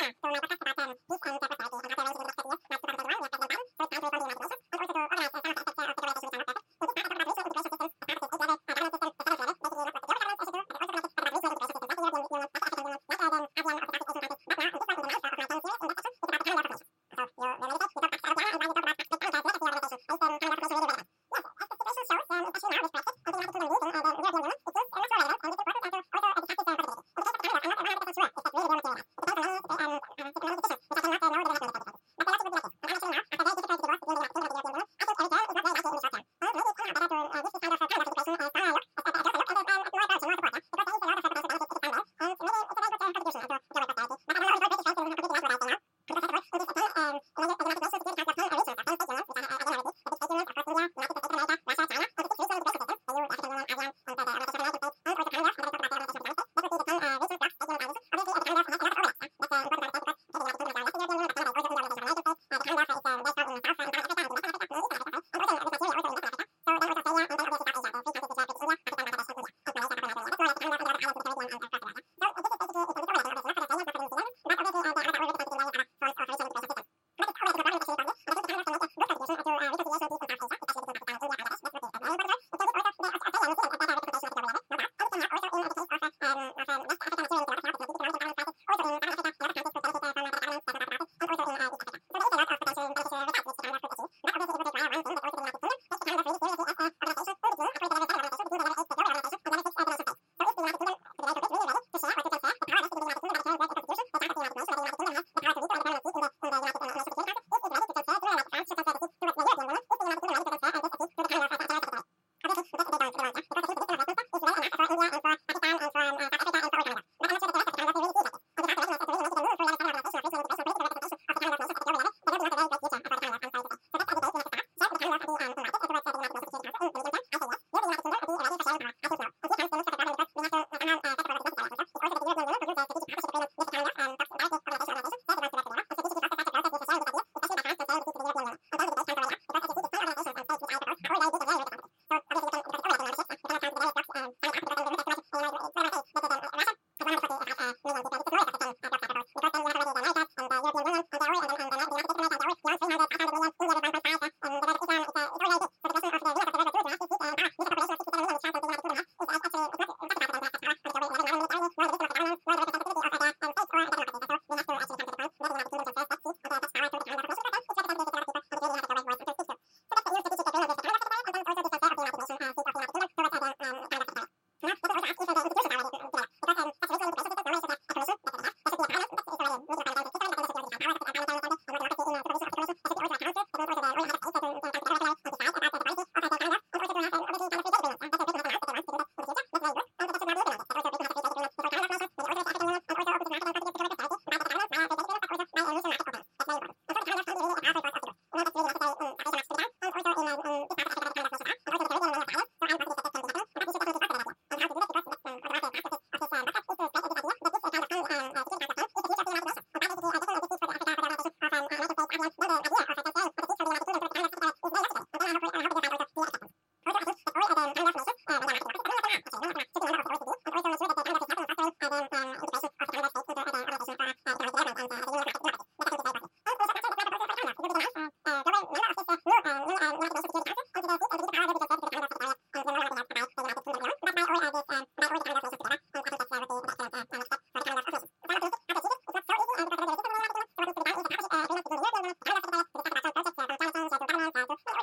Thank you. and 私は。